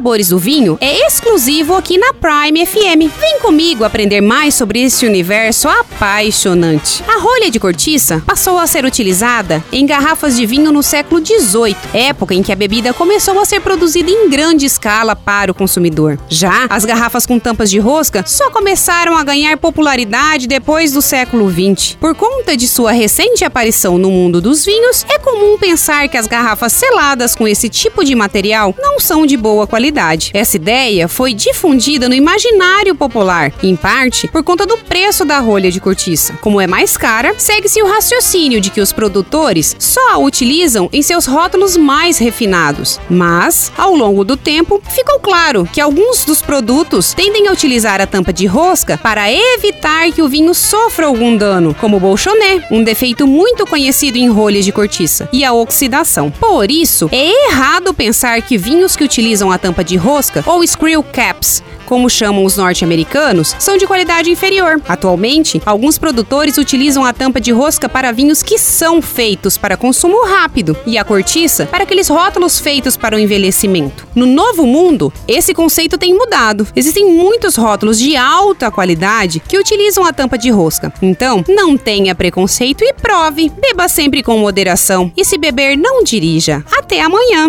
Sabores do Vinho é exclusivo aqui na Prime FM. Vem comigo aprender mais sobre esse universo apaixonante. A rolha de cortiça passou a ser utilizada em garrafas de vinho no século XVIII, época em que a bebida começou a ser produzida em grande escala para o consumidor. Já as garrafas com tampas de rosca só começaram a ganhar popularidade depois do século XX. Por conta de sua recente aparição no mundo dos vinhos, é comum pensar que as garrafas seladas com esse tipo de material não são de boa qualidade. Essa ideia foi difundida no imaginário popular, em parte por conta do preço da rolha de cortiça. Como é mais cara, segue-se o raciocínio de que os produtores só a utilizam em seus rótulos mais refinados. Mas, ao longo do tempo, ficou claro que alguns dos produtos tendem a utilizar a tampa de rosca para evitar que o vinho sofra algum dano, como o bolchoné, um defeito muito conhecido em rolhas de cortiça, e a oxidação. Por isso, é errado pensar que vinhos que utilizam a tampa de rosca ou screw caps, como chamam os norte-americanos, são de qualidade inferior. Atualmente, alguns produtores utilizam a tampa de rosca para vinhos que são feitos para consumo rápido e a cortiça para aqueles rótulos feitos para o envelhecimento. No novo mundo, esse conceito tem mudado. Existem muitos rótulos de alta qualidade que utilizam a tampa de rosca. Então, não tenha preconceito e prove. Beba sempre com moderação e se beber, não dirija. Até amanhã!